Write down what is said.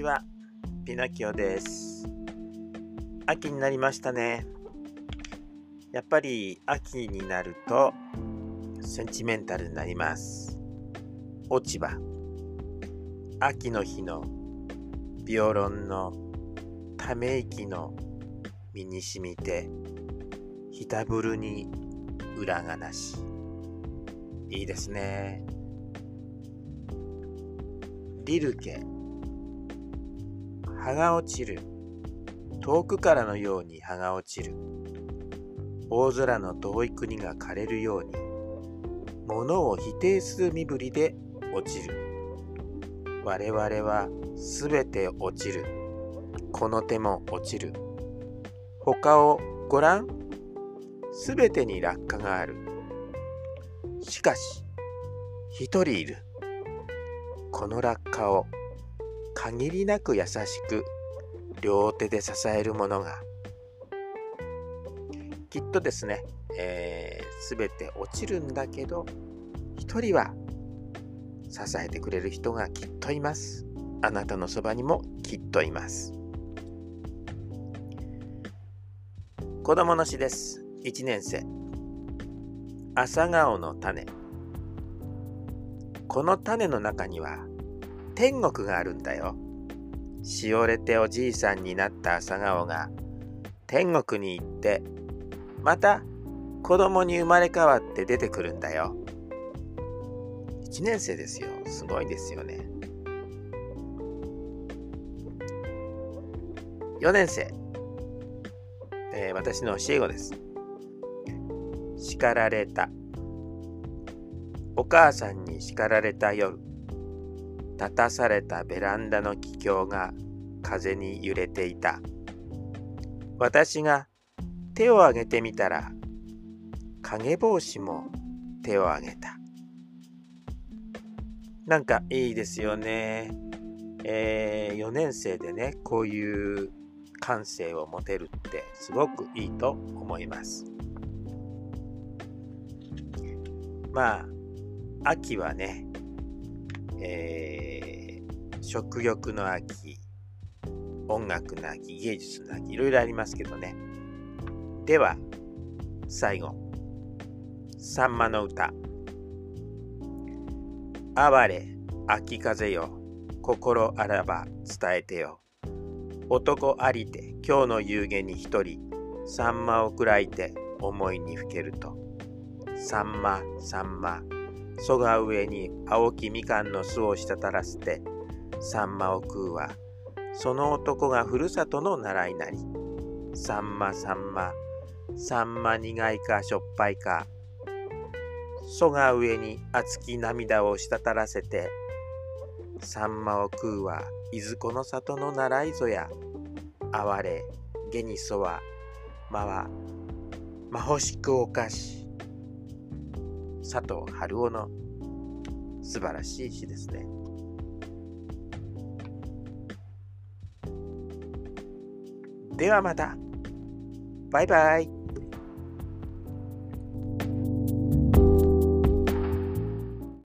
ちは、ピノキオです。秋になりましたね。やっぱり秋になるとセンチメンタルになります。落ち葉。秋の日のビオロンのため息の身にしみて、ひたぶるに裏がなし。いいですね。リルケ。葉が落ちる。遠くからのように葉が落ちる。大空の遠い国が枯れるように、物を否定する身振りで落ちる。我々はすべて落ちる。この手も落ちる。他をごらん。すべてに落下がある。しかし、一人いる。この落下を限りなく優しく両手で支えるものが。きっとですね、えー、全て落ちるんだけど一人は支えてくれる人がきっといます。あなたのそばにもきっといます。子供の詩です。1年生。朝顔の種。この種の中には天国があるんだよ。しおれておじいさんになった朝顔が天国に行ってまた子供に生まれ変わって出てくるんだよ。1年生ですよ。すごいですよね。4年生。えー、私の教え子です。叱られた。お母さんに叱られた夜。立たされたベランダの気境が風に揺れていた。私が手を挙げてみたら、影帽子も手を挙げた。なんかいいですよね。えー、4年生でね、こういう感性を持てるってすごくいいと思います。まあ、秋はね、えー、食欲の秋、音楽の秋、芸術の秋、いろいろありますけどね。では、最後、さんまの歌。哀れ、秋風よ、心あらば伝えてよ。男ありて、今日の夕げに一人、さんまをくらいて、思いにふけると。さんま、さんま、そが上に青きみかんの巣を滴らせて、サンマを食うは、その男がふるさとの習いなり。サンマサンマ、サンマ苦いかしょっぱいか。そが上に熱き涙を滴らせて、サンマを食うはいずこの里の習いぞや。哀れ、げにそは、まは、まほしくおかし。佐藤春夫の素晴らしい詩ですね。ではまた。バイバイ。